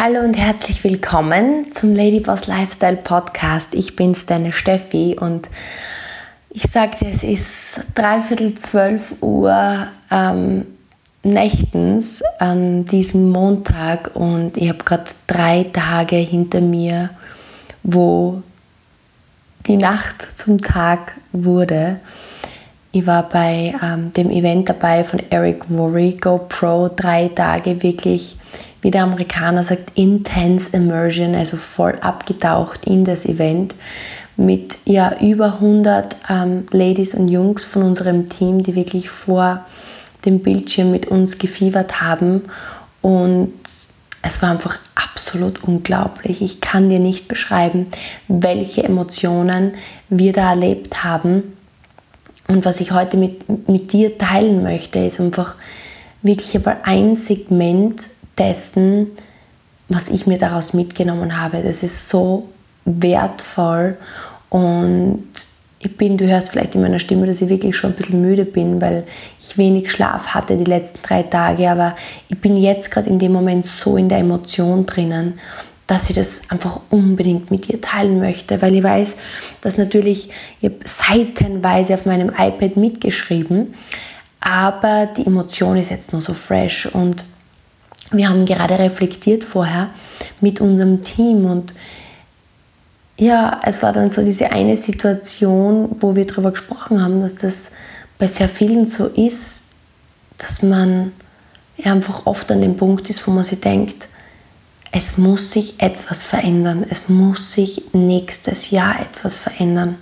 Hallo und herzlich willkommen zum Ladyboss Lifestyle Podcast. Ich bin's, deine Steffi und ich sagte, es ist dreiviertel zwölf Uhr ähm, nächtens an diesem Montag und ich habe gerade drei Tage hinter mir, wo die Nacht zum Tag wurde. Ich war bei ähm, dem Event dabei von Eric Worry, GoPro, drei Tage wirklich wie der Amerikaner sagt, intense immersion, also voll abgetaucht in das Event mit ja über 100 ähm, Ladies und Jungs von unserem Team, die wirklich vor dem Bildschirm mit uns gefiebert haben und es war einfach absolut unglaublich. Ich kann dir nicht beschreiben, welche Emotionen wir da erlebt haben. Und was ich heute mit, mit dir teilen möchte, ist einfach wirklich aber ein Segment dessen, was ich mir daraus mitgenommen habe. Das ist so wertvoll und ich bin, du hörst vielleicht in meiner Stimme, dass ich wirklich schon ein bisschen müde bin, weil ich wenig Schlaf hatte die letzten drei Tage, aber ich bin jetzt gerade in dem Moment so in der Emotion drinnen, dass ich das einfach unbedingt mit dir teilen möchte, weil ich weiß, dass natürlich, ich habe seitenweise auf meinem iPad mitgeschrieben, aber die Emotion ist jetzt nur so fresh und wir haben gerade reflektiert vorher mit unserem Team und ja, es war dann so diese eine Situation, wo wir darüber gesprochen haben, dass das bei sehr vielen so ist, dass man einfach oft an dem Punkt ist, wo man sich denkt, es muss sich etwas verändern, es muss sich nächstes Jahr etwas verändern.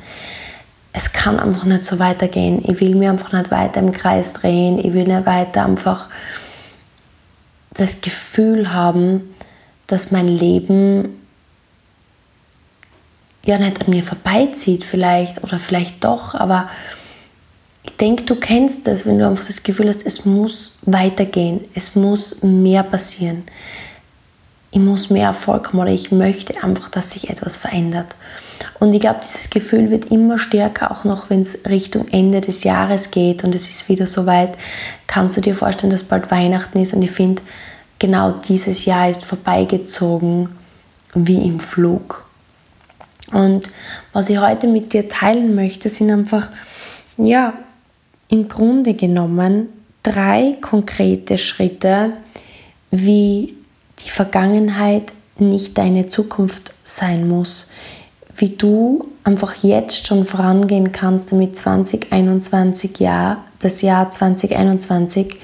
Es kann einfach nicht so weitergehen. Ich will mir einfach nicht weiter im Kreis drehen, ich will nicht weiter einfach das Gefühl haben, dass mein Leben ja nicht an mir vorbeizieht vielleicht oder vielleicht doch, aber ich denke, du kennst das, wenn du einfach das Gefühl hast, es muss weitergehen, es muss mehr passieren, ich muss mehr Erfolg haben oder ich möchte einfach, dass sich etwas verändert. Und ich glaube, dieses Gefühl wird immer stärker, auch noch wenn es Richtung Ende des Jahres geht und es ist wieder soweit. Kannst du dir vorstellen, dass bald Weihnachten ist? Und ich finde, genau dieses Jahr ist vorbeigezogen wie im Flug. Und was ich heute mit dir teilen möchte, sind einfach, ja, im Grunde genommen drei konkrete Schritte, wie die Vergangenheit nicht deine Zukunft sein muss, wie du einfach jetzt schon vorangehen kannst, damit 2021 Jahr, das Jahr 2021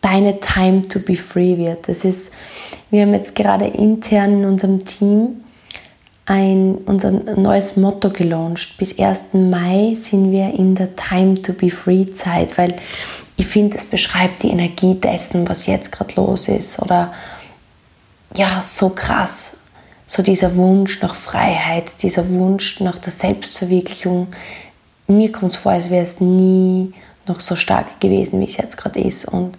deine Time to be free wird. Das ist, wir haben jetzt gerade intern in unserem Team ein, unser neues Motto gelauncht. Bis 1. Mai sind wir in der Time to be free Zeit, weil ich finde, es beschreibt die Energie dessen, was jetzt gerade los ist. Oder ja, so krass. So dieser Wunsch nach Freiheit, dieser Wunsch nach der Selbstverwirklichung. Mir kommt es vor, als wäre es nie noch so stark gewesen, wie es jetzt gerade ist. Und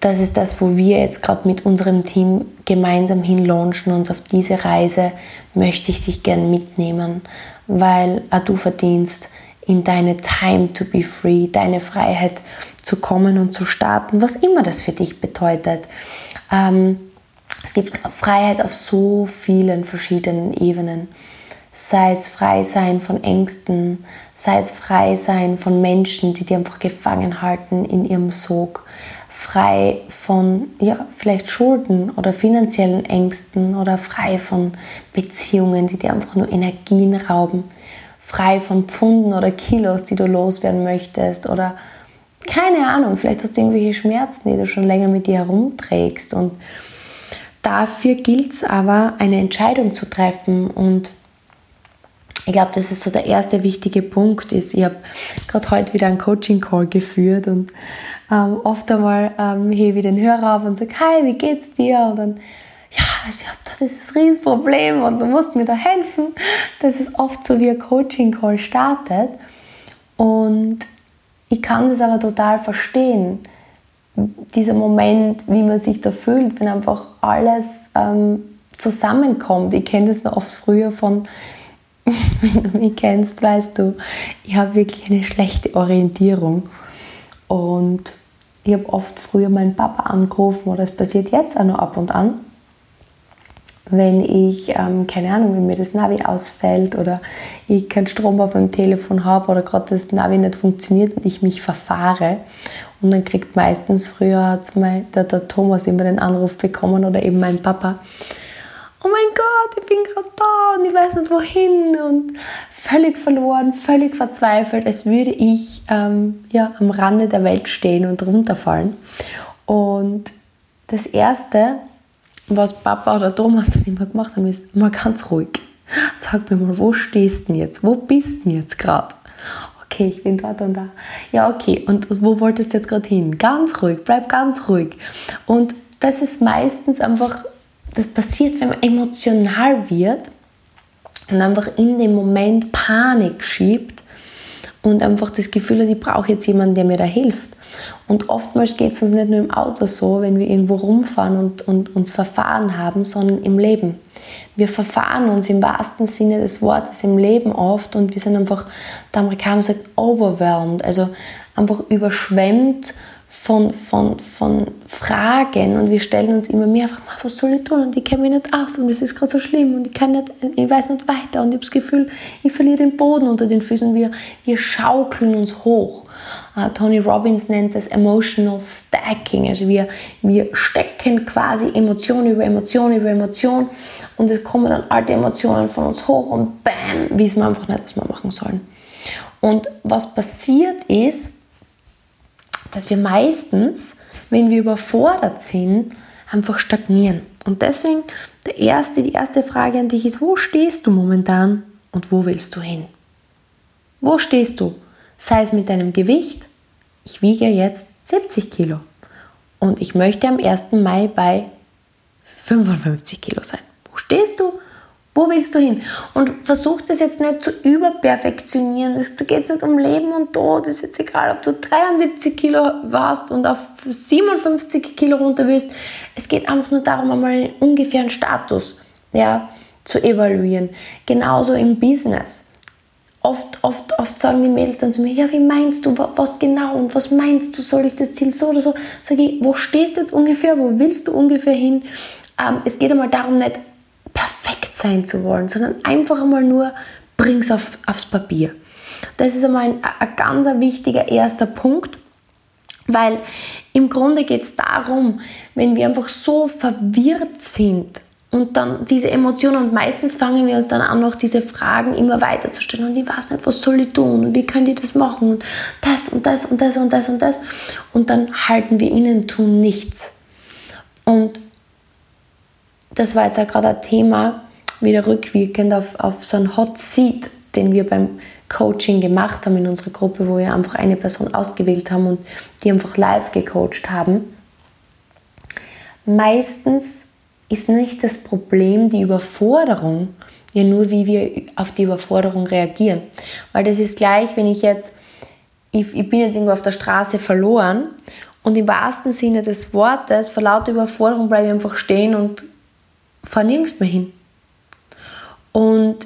das ist das, wo wir jetzt gerade mit unserem Team gemeinsam hinlaunchen und auf diese Reise möchte ich dich gern mitnehmen, weil du verdienst in deine Time to be free, deine Freiheit zu kommen und zu starten, was immer das für dich bedeutet. Ähm, es gibt Freiheit auf so vielen verschiedenen Ebenen. Sei es frei sein von Ängsten, sei es frei sein von Menschen, die dir einfach gefangen halten in ihrem Sog, frei von ja, vielleicht Schulden oder finanziellen Ängsten oder frei von Beziehungen, die dir einfach nur Energien rauben, frei von Pfunden oder Kilos, die du loswerden möchtest oder keine Ahnung, vielleicht hast du irgendwelche Schmerzen, die du schon länger mit dir herumträgst und dafür gilt es aber, eine Entscheidung zu treffen und ich glaube, das ist so der erste wichtige Punkt ist. Ich habe gerade heute wieder einen Coaching-Call geführt und ähm, oft einmal ähm, hebe ich den Hörer auf und sage, hi, wie geht's dir? Und dann, ja, ich habe da dieses Riesenproblem und du musst mir da helfen. Das ist oft so, wie ein Coaching-Call startet. Und ich kann das aber total verstehen. Dieser Moment, wie man sich da fühlt, wenn einfach alles ähm, zusammenkommt. Ich kenne das noch oft früher von, wenn du mich kennst, weißt du, ich habe wirklich eine schlechte Orientierung. Und ich habe oft früher meinen Papa angerufen oder es passiert jetzt auch noch ab und an, wenn ich, ähm, keine Ahnung, wenn mir das Navi ausfällt oder ich keinen Strom auf meinem Telefon habe oder gerade das Navi nicht funktioniert und ich mich verfahre. Und dann kriegt meistens früher der, der Thomas immer den Anruf bekommen oder eben mein Papa. Oh mein Gott, ich bin gerade da und ich weiß nicht wohin und völlig verloren, völlig verzweifelt, als würde ich ähm, ja, am Rande der Welt stehen und runterfallen. Und das Erste, was Papa oder Thomas dann immer gemacht haben, ist mal ganz ruhig. Sag mir mal, wo stehst du denn jetzt? Wo bist du denn jetzt gerade? Okay, ich bin dort und da. Ja, okay. Und wo wolltest du jetzt gerade hin? Ganz ruhig, bleib ganz ruhig. Und das ist meistens einfach, das passiert, wenn man emotional wird und einfach in dem Moment Panik schiebt und einfach das Gefühl hat, ich brauche jetzt jemanden, der mir da hilft. Und oftmals geht es uns nicht nur im Auto so, wenn wir irgendwo rumfahren und, und uns verfahren haben, sondern im Leben. Wir verfahren uns im wahrsten Sinne des Wortes im Leben oft und wir sind einfach, der Amerikaner sagt, overwhelmed, also einfach überschwemmt von, von, von Fragen und wir stellen uns immer mehr einfach, was soll ich tun und ich kenne mich nicht aus und es ist gerade so schlimm und ich, kann nicht, ich weiß nicht weiter und ich habe das Gefühl, ich verliere den Boden unter den Füßen. Wir, wir schaukeln uns hoch. Uh, Tony Robbins nennt das Emotional Stacking. Also wir, wir stecken quasi Emotion über Emotion über Emotion und es kommen dann alte Emotionen von uns hoch und bam, wissen wir einfach nicht, was wir machen sollen. Und was passiert ist, dass wir meistens, wenn wir überfordert sind, einfach stagnieren. Und deswegen der erste, die erste Frage an dich ist, wo stehst du momentan und wo willst du hin? Wo stehst du? Sei es mit deinem Gewicht, ich wiege jetzt 70 Kilo und ich möchte am 1. Mai bei 55 Kilo sein. Wo stehst du? Wo willst du hin? Und versuch das jetzt nicht zu überperfektionieren. Es geht nicht um Leben und Tod. Es ist jetzt egal, ob du 73 Kilo warst und auf 57 Kilo runter willst. Es geht einfach nur darum, einmal einen ungefähren Status ja, zu evaluieren. Genauso im Business. Oft, oft, oft sagen die Mädels dann zu mir, ja, wie meinst du, was genau und was meinst du, soll ich das Ziel so oder so? Sag ich, wo stehst du jetzt ungefähr, wo willst du ungefähr hin? Ähm, es geht einmal darum, nicht perfekt sein zu wollen, sondern einfach einmal nur bring's auf, aufs Papier. Das ist einmal ein, ein ganz wichtiger erster Punkt, weil im Grunde geht es darum, wenn wir einfach so verwirrt sind und dann diese Emotionen und meistens fangen wir uns dann an, noch diese Fragen immer weiter zu stellen und ich weiß nicht, was soll ich tun wie könnt ihr das machen und das und das und das und das und das und dann halten wir ihnen tun nichts. Und das war jetzt auch gerade ein Thema, wieder rückwirkend auf, auf so einen Hot Seat, den wir beim Coaching gemacht haben in unserer Gruppe, wo wir einfach eine Person ausgewählt haben und die einfach live gecoacht haben. Meistens ist nicht das Problem die Überforderung, ja nur wie wir auf die Überforderung reagieren. Weil das ist gleich, wenn ich jetzt, ich, ich bin jetzt irgendwo auf der Straße verloren und im wahrsten Sinne des Wortes, vor lauter Überforderung bleibe ich einfach stehen und fahre nirgends mehr hin. Und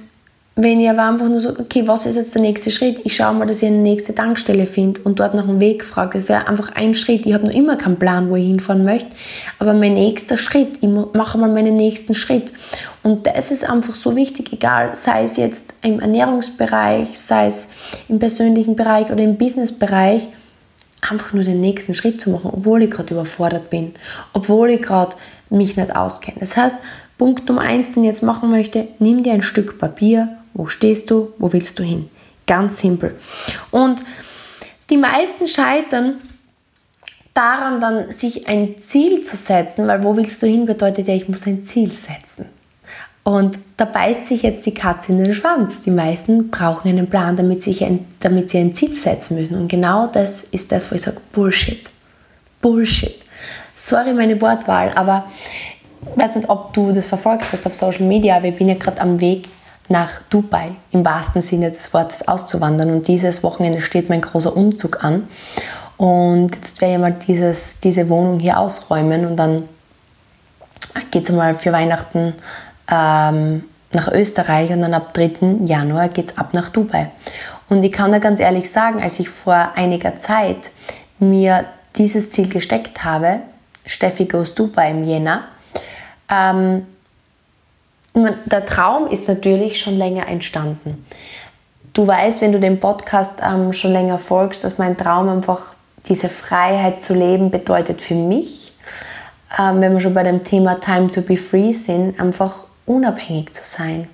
wenn ich aber einfach nur so, okay, was ist jetzt der nächste Schritt? Ich schaue mal, dass ich eine nächste Tankstelle finde und dort nach dem Weg frage. Das wäre einfach ein Schritt. Ich habe noch immer keinen Plan, wo ich hinfahren möchte. Aber mein nächster Schritt, ich mache mal meinen nächsten Schritt. Und das ist einfach so wichtig, egal, sei es jetzt im Ernährungsbereich, sei es im persönlichen Bereich oder im Businessbereich, einfach nur den nächsten Schritt zu machen, obwohl ich gerade überfordert bin, obwohl ich gerade mich nicht auskenne. Das heißt, Punkt Nummer eins, den ich jetzt machen möchte, nimm dir ein Stück Papier. Wo stehst du? Wo willst du hin? Ganz simpel. Und die meisten scheitern daran dann, sich ein Ziel zu setzen, weil wo willst du hin bedeutet ja, ich muss ein Ziel setzen. Und da beißt sich jetzt die Katze in den Schwanz. Die meisten brauchen einen Plan, damit, sich ein, damit sie ein Ziel setzen müssen. Und genau das ist das, wo ich sage, Bullshit. Bullshit. Sorry meine Wortwahl, aber ich weiß nicht, ob du das verfolgt hast auf Social Media, aber ich bin ja gerade am Weg nach Dubai, im wahrsten Sinne des Wortes auszuwandern. Und dieses Wochenende steht mein großer Umzug an. Und jetzt werde ich mal dieses, diese Wohnung hier ausräumen und dann geht es mal für Weihnachten ähm, nach Österreich und dann ab 3. Januar geht es ab nach Dubai. Und ich kann da ganz ehrlich sagen, als ich vor einiger Zeit mir dieses Ziel gesteckt habe, Steffi Goes Dubai im Jänner, ähm, der Traum ist natürlich schon länger entstanden. Du weißt, wenn du den Podcast ähm, schon länger folgst, dass mein Traum einfach diese Freiheit zu leben bedeutet für mich, ähm, wenn wir schon bei dem Thema Time to be free sind, einfach unabhängig zu sein.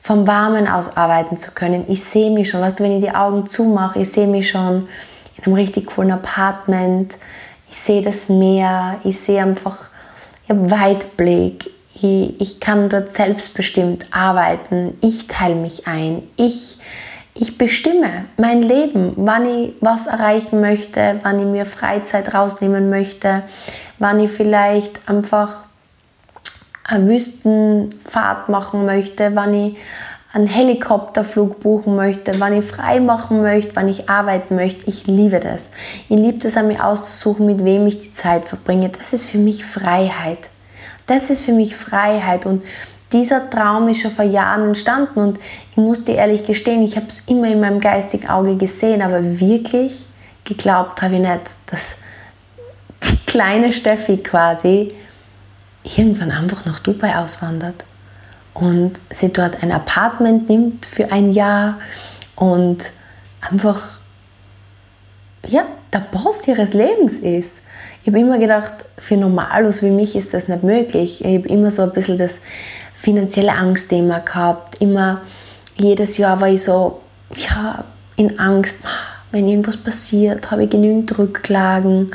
Vom Warmen aus arbeiten zu können. Ich sehe mich schon, weißt du, wenn ich die Augen zumache, ich sehe mich schon in einem richtig coolen Apartment, ich sehe das Meer, ich sehe einfach, ich habe Weitblick, ich, ich kann dort selbstbestimmt arbeiten, ich teile mich ein, ich, ich bestimme mein Leben, wann ich was erreichen möchte, wann ich mir Freizeit rausnehmen möchte, wann ich vielleicht einfach eine Wüstenfahrt machen möchte, wann ich einen Helikopterflug buchen möchte, wann ich frei machen möchte, wann ich arbeiten möchte. Ich liebe das. Ich liebe es, an mir auszusuchen, mit wem ich die Zeit verbringe. Das ist für mich Freiheit. Das ist für mich Freiheit und dieser Traum ist schon vor Jahren entstanden und ich muss dir ehrlich gestehen, ich habe es immer in meinem geistigen Auge gesehen, aber wirklich geglaubt habe ich nicht, dass die kleine Steffi quasi irgendwann einfach nach Dubai auswandert und sie dort ein Apartment nimmt für ein Jahr und einfach ja, der Boss ihres Lebens ist. Ich habe immer gedacht, für Normalos wie mich ist das nicht möglich. Ich habe immer so ein bisschen das finanzielle Angstthema gehabt. Immer jedes Jahr war ich so ja, in Angst, wenn irgendwas passiert, habe ich genügend Rücklagen.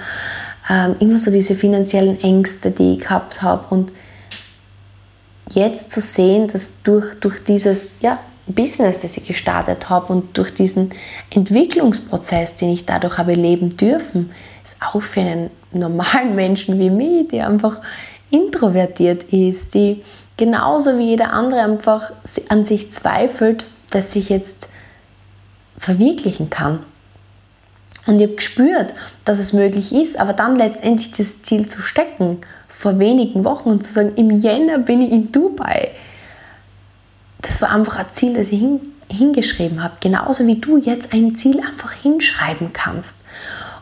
Ähm, immer so diese finanziellen Ängste, die ich gehabt habe. Und jetzt zu sehen, dass durch, durch dieses ja, Business, das ich gestartet habe und durch diesen Entwicklungsprozess, den ich dadurch habe leben dürfen, ist auch für einen normalen Menschen wie mich, der einfach introvertiert ist, die genauso wie jeder andere einfach an sich zweifelt, dass sich jetzt verwirklichen kann. Und ich habe gespürt, dass es möglich ist, aber dann letztendlich das Ziel zu stecken, vor wenigen Wochen und zu sagen, im Jänner bin ich in Dubai. Das war einfach ein Ziel, das ich hin, hingeschrieben habe. Genauso wie du jetzt ein Ziel einfach hinschreiben kannst.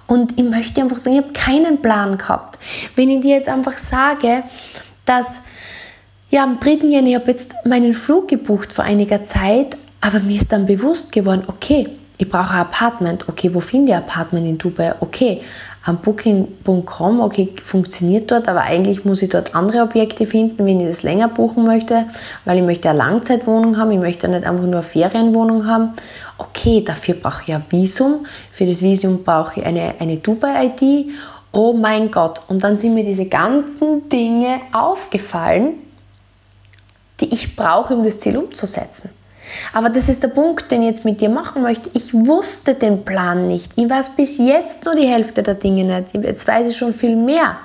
Und ich möchte einfach sagen, ich habe keinen Plan gehabt. Wenn ich dir jetzt einfach sage, dass ja, am 3. Jänner, ich habe jetzt meinen Flug gebucht vor einiger Zeit, aber mir ist dann bewusst geworden, okay, ich brauche ein Apartment. Okay, wo finde ich ein Apartment in Dubai? Okay, am Booking.com, okay, funktioniert dort, aber eigentlich muss ich dort andere Objekte finden, wenn ich das länger buchen möchte, weil ich möchte eine Langzeitwohnung haben, ich möchte nicht einfach nur eine Ferienwohnung haben. Okay, dafür brauche ich ein Visum. Für das Visum brauche ich eine, eine Dubai-ID. Oh mein Gott. Und dann sind mir diese ganzen Dinge aufgefallen, die ich brauche, um das Ziel umzusetzen. Aber das ist der Punkt, den ich jetzt mit dir machen möchte. Ich wusste den Plan nicht. Ich weiß bis jetzt nur die Hälfte der Dinge nicht. Jetzt weiß ich schon viel mehr.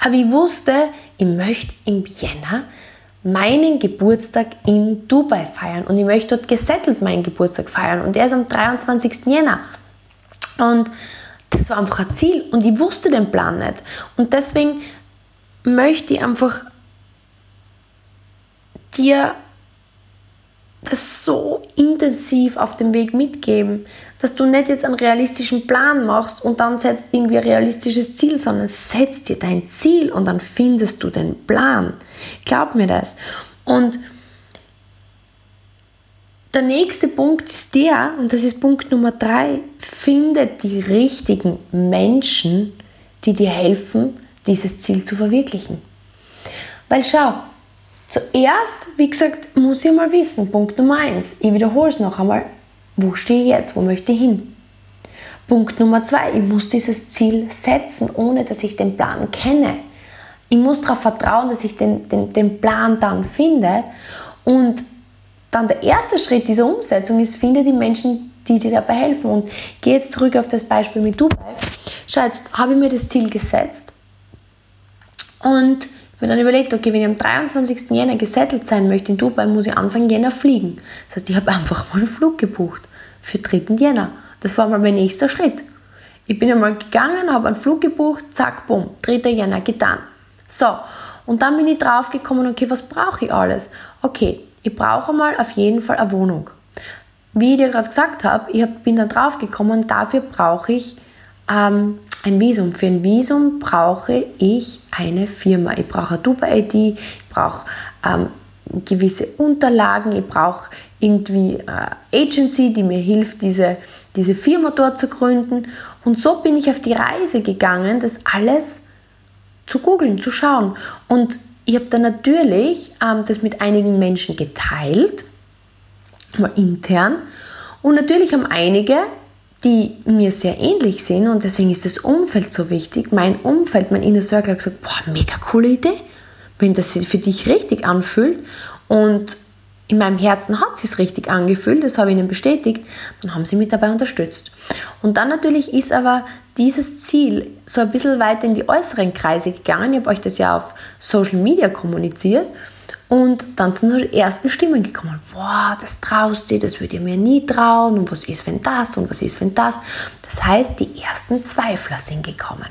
Aber ich wusste, ich möchte im Jänner meinen Geburtstag in Dubai feiern und ich möchte dort gesettelt meinen Geburtstag feiern und der ist am 23. Jänner. Und das war einfach ein Ziel und ich wusste den Plan nicht. Und deswegen möchte ich einfach dir das so intensiv auf dem Weg mitgeben, dass du nicht jetzt einen realistischen Plan machst und dann setzt irgendwie ein realistisches Ziel, sondern setzt dir dein Ziel und dann findest du den Plan. Glaub mir das. Und der nächste Punkt ist der, und das ist Punkt Nummer drei, finde die richtigen Menschen, die dir helfen, dieses Ziel zu verwirklichen. Weil schau, Zuerst, wie gesagt, muss ich mal wissen, Punkt Nummer eins. ich wiederhole es noch einmal, wo stehe ich jetzt, wo möchte ich hin? Punkt Nummer zwei, ich muss dieses Ziel setzen, ohne dass ich den Plan kenne. Ich muss darauf vertrauen, dass ich den, den, den Plan dann finde. Und dann der erste Schritt dieser Umsetzung ist, finde die Menschen, die dir dabei helfen. Und gehe jetzt zurück auf das Beispiel mit Dubai. Schau, jetzt habe ich mir das Ziel gesetzt und mir dann überlegt, okay, wenn ich am 23. Jänner gesettelt sein möchte in Dubai, muss ich Anfang Jänner fliegen. Das heißt, ich habe einfach mal einen Flug gebucht für 3. Jänner. Das war mal mein nächster Schritt. Ich bin einmal gegangen, habe einen Flug gebucht, zack, bumm, 3. Jänner getan. So, und dann bin ich drauf gekommen, okay, was brauche ich alles? Okay, ich brauche mal auf jeden Fall eine Wohnung. Wie ich dir gerade gesagt habe, ich bin dann drauf gekommen, dafür brauche ich ähm, ein Visum. Für ein Visum brauche ich eine Firma. Ich brauche eine Dubai-ID, ich brauche ähm, gewisse Unterlagen, ich brauche irgendwie eine Agency, die mir hilft, diese, diese Firma dort zu gründen. Und so bin ich auf die Reise gegangen, das alles zu googeln, zu schauen. Und ich habe dann natürlich ähm, das mit einigen Menschen geteilt, mal intern. Und natürlich haben einige, die mir sehr ähnlich sind, und deswegen ist das Umfeld so wichtig, mein Umfeld, mein Inner Circle hat gesagt, boah, mega coole Idee, wenn das für dich richtig anfühlt. Und in meinem Herzen hat es sich richtig angefühlt, das habe ich ihnen bestätigt, dann haben sie mich dabei unterstützt. Und dann natürlich ist aber dieses Ziel so ein bisschen weiter in die äußeren Kreise gegangen. Ich habe euch das ja auf Social Media kommuniziert. Und dann sind so die ersten Stimmen gekommen. Boah, das traust du, das würde ich mir nie trauen. Und was ist, wenn das? Und was ist, wenn das? Das heißt, die ersten Zweifler sind gekommen.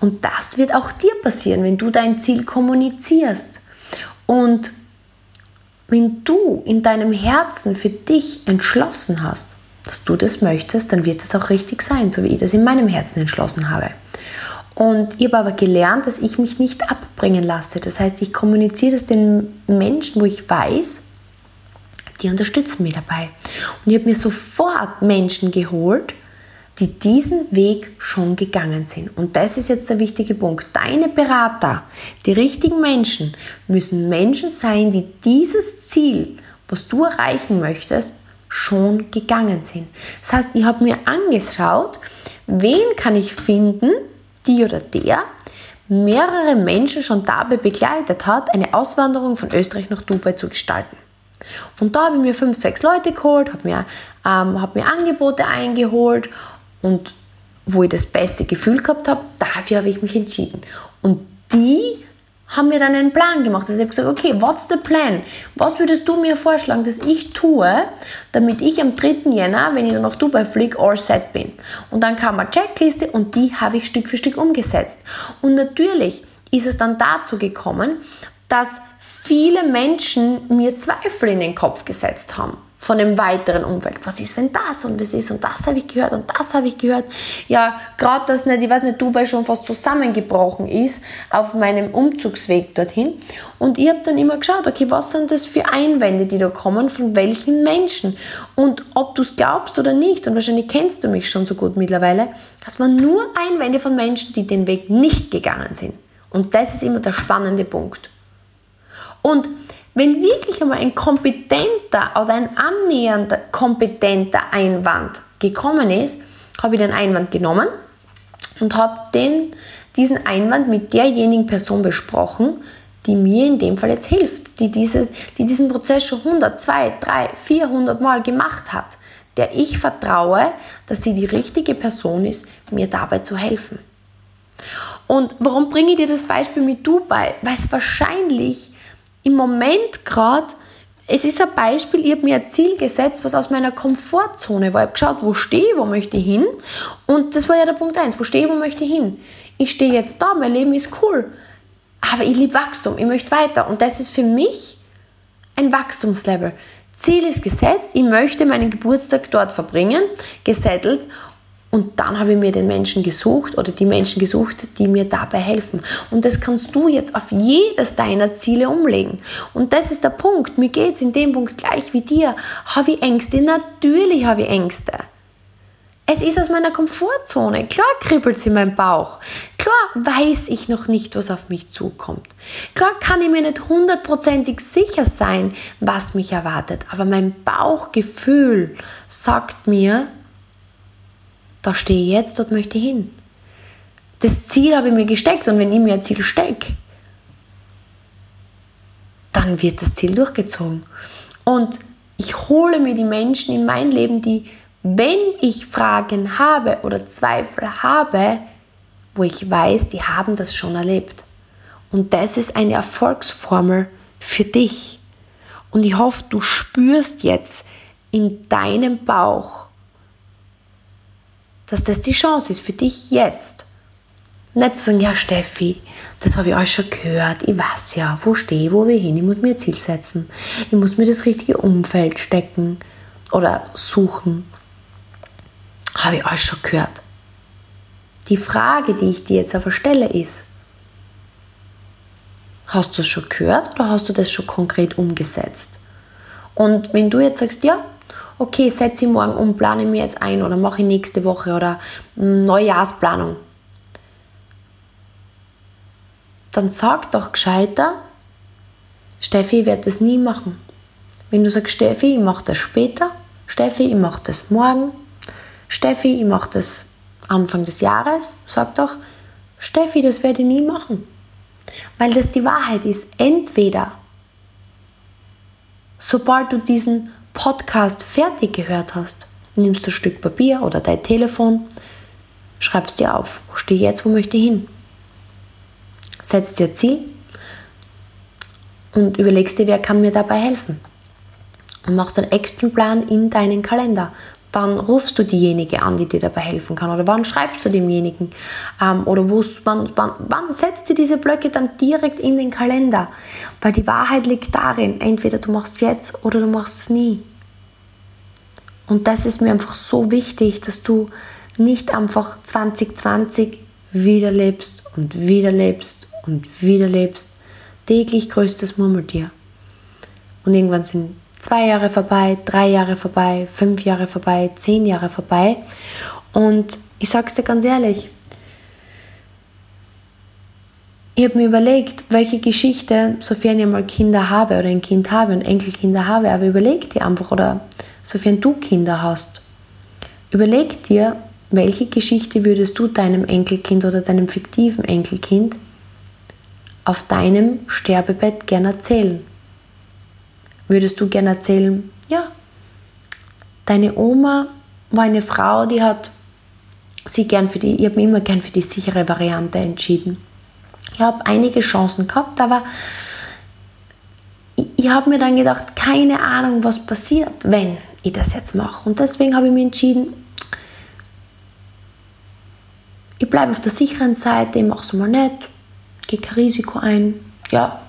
Und das wird auch dir passieren, wenn du dein Ziel kommunizierst. Und wenn du in deinem Herzen für dich entschlossen hast, dass du das möchtest, dann wird das auch richtig sein, so wie ich das in meinem Herzen entschlossen habe. Und ich habe aber gelernt, dass ich mich nicht abbringen lasse. Das heißt, ich kommuniziere das den Menschen, wo ich weiß, die unterstützen mich dabei. Und ich habe mir sofort Menschen geholt, die diesen Weg schon gegangen sind. Und das ist jetzt der wichtige Punkt. Deine Berater, die richtigen Menschen, müssen Menschen sein, die dieses Ziel, was du erreichen möchtest, schon gegangen sind. Das heißt, ich habe mir angeschaut, wen kann ich finden, die oder der mehrere Menschen schon dabei begleitet hat, eine Auswanderung von Österreich nach Dubai zu gestalten. Und da habe ich mir fünf, sechs Leute geholt, habe mir, ähm, hab mir Angebote eingeholt und wo ich das beste Gefühl gehabt habe, dafür habe ich mich entschieden. Und die haben mir dann einen Plan gemacht. Also ich habe gesagt, okay, what's the plan? Was würdest du mir vorschlagen, dass ich tue, damit ich am 3. Jänner, wenn ich dann nach Dubai fliege, all set bin? Und dann kam eine Checkliste und die habe ich Stück für Stück umgesetzt. Und natürlich ist es dann dazu gekommen, dass viele Menschen mir Zweifel in den Kopf gesetzt haben von dem weiteren Umfeld. Was ist, wenn das und was ist und das habe ich gehört und das habe ich gehört. Ja, gerade dass nicht, ich weiß nicht, Dubai schon fast zusammengebrochen ist auf meinem Umzugsweg dorthin. Und ich habe dann immer geschaut, okay, was sind das für Einwände, die da kommen, von welchen Menschen und ob du es glaubst oder nicht. Und wahrscheinlich kennst du mich schon so gut mittlerweile. Das waren nur Einwände von Menschen, die den Weg nicht gegangen sind. Und das ist immer der spannende Punkt. Und wenn wirklich einmal ein kompetenter oder ein annähernder kompetenter Einwand gekommen ist, habe ich den Einwand genommen und habe den, diesen Einwand mit derjenigen Person besprochen, die mir in dem Fall jetzt hilft, die, diese, die diesen Prozess schon 100, 2, 3, 400 Mal gemacht hat, der ich vertraue, dass sie die richtige Person ist, mir dabei zu helfen. Und warum bringe ich dir das Beispiel mit Dubai? Weil es wahrscheinlich im Moment gerade, es ist ein Beispiel, ich habe mir ein Ziel gesetzt, was aus meiner Komfortzone war. Ich habe geschaut, wo stehe ich, wo möchte ich hin. Und das war ja der Punkt 1, wo stehe ich, wo möchte ich hin. Ich stehe jetzt da, mein Leben ist cool. Aber ich liebe Wachstum, ich möchte weiter. Und das ist für mich ein Wachstumslevel. Ziel ist gesetzt, ich möchte meinen Geburtstag dort verbringen, gesettelt und dann habe ich mir den Menschen gesucht oder die Menschen gesucht, die mir dabei helfen. Und das kannst du jetzt auf jedes deiner Ziele umlegen. Und das ist der Punkt. Mir geht es in dem Punkt gleich wie dir. Habe ich Ängste? Natürlich habe ich Ängste. Es ist aus meiner Komfortzone. Klar kribbelt es in meinem Bauch. Klar weiß ich noch nicht, was auf mich zukommt. Klar kann ich mir nicht hundertprozentig sicher sein, was mich erwartet. Aber mein Bauchgefühl sagt mir, da stehe ich jetzt, dort möchte ich hin. Das Ziel habe ich mir gesteckt und wenn ich mir ein Ziel stecke, dann wird das Ziel durchgezogen. Und ich hole mir die Menschen in mein Leben, die, wenn ich Fragen habe oder Zweifel habe, wo ich weiß, die haben das schon erlebt. Und das ist eine Erfolgsformel für dich. Und ich hoffe, du spürst jetzt in deinem Bauch, dass das die Chance ist für dich jetzt. Nicht sagen, ja Steffi, das habe ich alles schon gehört, ich weiß ja, wo stehe ich, wo will ich hin, ich muss mir ein Ziel setzen, ich muss mir das richtige Umfeld stecken oder suchen. Habe ich alles schon gehört. Die Frage, die ich dir jetzt aber stelle, ist, hast du es schon gehört oder hast du das schon konkret umgesetzt? Und wenn du jetzt sagst, ja, okay, setze ich morgen um, plane mir jetzt ein oder mache ich nächste Woche oder Neujahrsplanung, dann sag doch gescheiter, Steffi, ich werde das nie machen. Wenn du sagst, Steffi, ich mache das später, Steffi, ich mache das morgen, Steffi, ich mache das Anfang des Jahres, sag doch, Steffi, das werde ich nie machen. Weil das die Wahrheit ist. Entweder, sobald du diesen Podcast fertig gehört hast, nimmst du ein Stück Papier oder dein Telefon, schreibst dir auf, wo stehe ich jetzt, wo möchte ich hin? Setzt dir Ziel und überlegst dir, wer kann mir dabei helfen. Und machst einen Actionplan in deinen Kalender. Wann rufst du diejenige an, die dir dabei helfen kann? Oder wann schreibst du demjenigen? Ähm, oder wann, wann, wann setzt du diese Blöcke dann direkt in den Kalender? Weil die Wahrheit liegt darin, entweder du machst es jetzt oder du machst es nie. Und das ist mir einfach so wichtig, dass du nicht einfach 2020 wieder lebst und wieder lebst und wieder lebst. Täglich größtes Murmeltier. Und irgendwann sind zwei Jahre vorbei, drei Jahre vorbei, fünf Jahre vorbei, zehn Jahre vorbei. Und ich sage es dir ganz ehrlich, ich habe mir überlegt, welche Geschichte, sofern ich mal Kinder habe oder ein Kind habe und Enkelkinder habe, aber überleg dir einfach, oder sofern du Kinder hast, überleg dir, welche Geschichte würdest du deinem Enkelkind oder deinem fiktiven Enkelkind auf deinem Sterbebett gerne erzählen? Würdest du gerne erzählen, ja, deine Oma war eine Frau, die hat sie gern für die, ich habe mich immer gern für die sichere Variante entschieden. Ich habe einige Chancen gehabt, aber ich, ich habe mir dann gedacht, keine Ahnung, was passiert, wenn ich das jetzt mache. Und deswegen habe ich mich entschieden, ich bleibe auf der sicheren Seite, ich mache es mal nicht, gehe kein Risiko ein. Ja,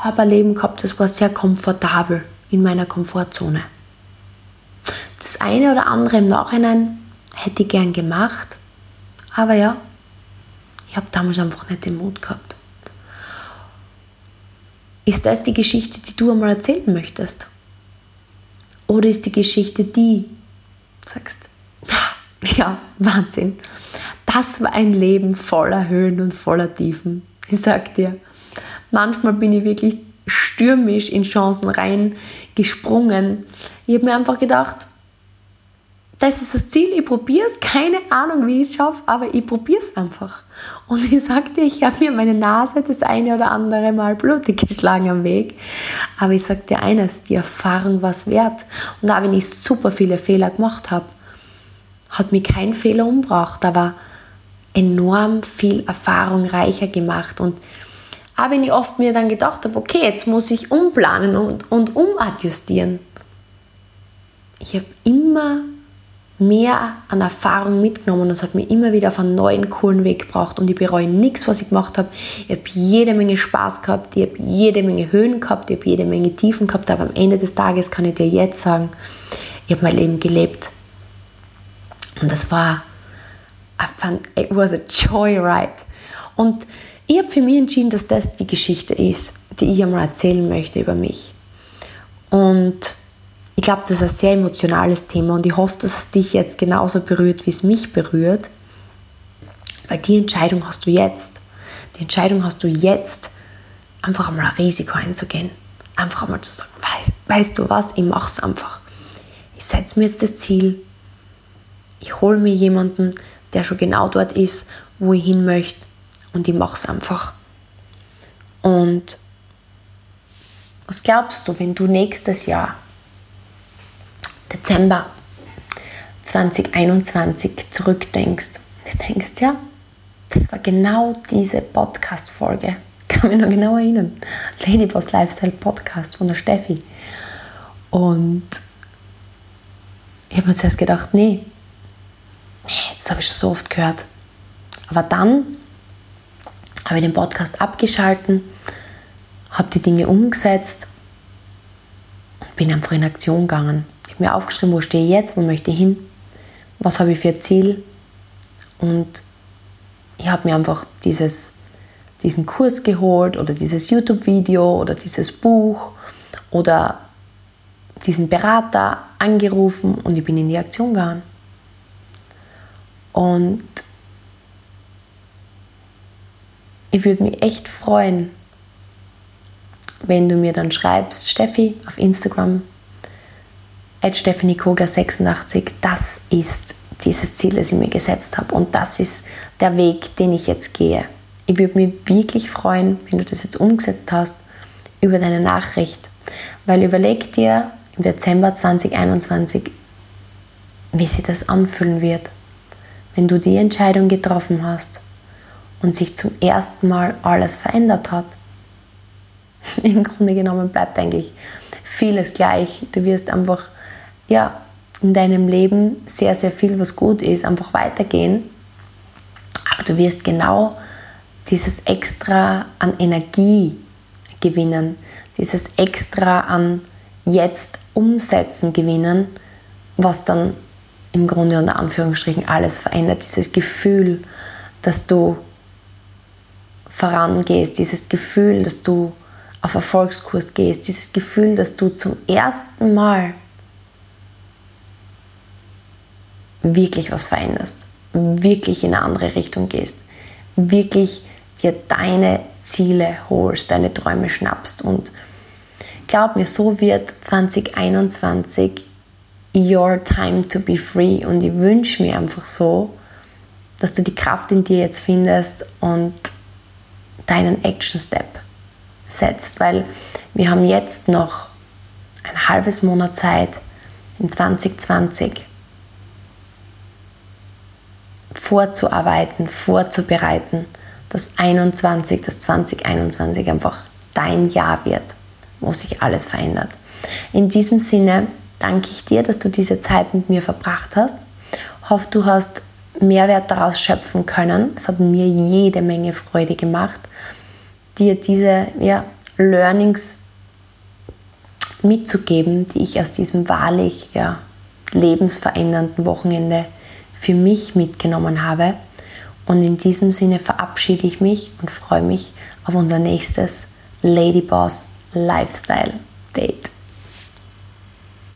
habe ein Leben gehabt, das war sehr komfortabel in meiner Komfortzone. Das eine oder andere im Nachhinein hätte ich gern gemacht, aber ja, ich habe damals einfach nicht den Mut gehabt. Ist das die Geschichte, die du einmal erzählen möchtest? Oder ist die Geschichte die, sagst, ja, Wahnsinn. Das war ein Leben voller Höhen und voller Tiefen. Ich sag dir, Manchmal bin ich wirklich stürmisch in Chancen reingesprungen. Ich habe mir einfach gedacht, das ist das Ziel, ich probiere es, keine Ahnung, wie ich es schaffe, aber ich probiere es einfach. Und ich sagte, ich habe mir meine Nase das eine oder andere Mal blutig geschlagen am Weg. Aber ich sagte eines, die Erfahrung war es wert. Und auch wenn ich super viele Fehler gemacht habe, hat mich kein Fehler umgebracht, aber enorm viel Erfahrung reicher gemacht. Und auch wenn ich oft mir dann gedacht habe, okay, jetzt muss ich umplanen und, und umadjustieren. Ich habe immer mehr an Erfahrung mitgenommen und es hat mich immer wieder auf einen neuen, coolen Weg gebracht und ich bereue nichts, was ich gemacht habe. Ich habe jede Menge Spaß gehabt, ich habe jede Menge Höhen gehabt, ich habe jede Menge Tiefen gehabt, aber am Ende des Tages kann ich dir jetzt sagen, ich habe mein Leben gelebt. Und das war, it was a joyride. Und ich habe für mich entschieden, dass das die Geschichte ist, die ich einmal erzählen möchte über mich. Und ich glaube, das ist ein sehr emotionales Thema und ich hoffe, dass es dich jetzt genauso berührt, wie es mich berührt. Weil die Entscheidung hast du jetzt. Die Entscheidung hast du jetzt, einfach einmal ein Risiko einzugehen. Einfach einmal zu sagen, weißt, du was, ich mache es einfach. Ich setze mir jetzt das Ziel. Ich hole mir jemanden, der schon genau dort ist, wo ich hin möchte und ich mache es einfach. Und was glaubst du, wenn du nächstes Jahr, Dezember 2021, zurückdenkst? Du denkst, ja, das war genau diese Podcast-Folge. Kann mich noch genau erinnern. Ladyboss Lifestyle Podcast von der Steffi. Und ich habe mir zuerst gedacht, nee, nee, das habe ich schon so oft gehört. Aber dann habe ich den Podcast abgeschalten, habe die Dinge umgesetzt und bin einfach in Aktion gegangen. Ich habe mir aufgeschrieben, wo stehe ich jetzt, wo möchte ich hin, was habe ich für ein Ziel Und ich habe mir einfach dieses, diesen Kurs geholt oder dieses YouTube-Video oder dieses Buch oder diesen Berater angerufen und ich bin in die Aktion gegangen. Und ich würde mich echt freuen, wenn du mir dann schreibst, Steffi auf Instagram, at stephanikoga86, das ist dieses Ziel, das ich mir gesetzt habe und das ist der Weg, den ich jetzt gehe. Ich würde mich wirklich freuen, wenn du das jetzt umgesetzt hast, über deine Nachricht. Weil überleg dir im Dezember 2021, wie sich das anfühlen wird, wenn du die Entscheidung getroffen hast und sich zum ersten Mal alles verändert hat. Im Grunde genommen bleibt eigentlich vieles gleich. Du wirst einfach ja, in deinem Leben sehr, sehr viel, was gut ist, einfach weitergehen. Aber du wirst genau dieses Extra an Energie gewinnen, dieses Extra an jetzt umsetzen gewinnen, was dann im Grunde unter Anführungsstrichen alles verändert. Dieses Gefühl, dass du vorangehst, dieses Gefühl, dass du auf Erfolgskurs gehst, dieses Gefühl, dass du zum ersten Mal wirklich was veränderst, wirklich in eine andere Richtung gehst, wirklich dir deine Ziele holst, deine Träume schnappst. Und glaub mir, so wird 2021 your time to be free. Und ich wünsche mir einfach so, dass du die Kraft in dir jetzt findest und deinen Action Step setzt, weil wir haben jetzt noch ein halbes Monat Zeit in 2020 vorzuarbeiten, vorzubereiten, dass 21, das 2021 einfach dein Jahr wird, wo sich alles verändert. In diesem Sinne danke ich dir, dass du diese Zeit mit mir verbracht hast. Hoffe, du hast Mehrwert daraus schöpfen können. Es hat mir jede Menge Freude gemacht, dir diese ja, Learnings mitzugeben, die ich aus diesem wahrlich ja, lebensverändernden Wochenende für mich mitgenommen habe. Und in diesem Sinne verabschiede ich mich und freue mich auf unser nächstes Ladyboss Lifestyle Date.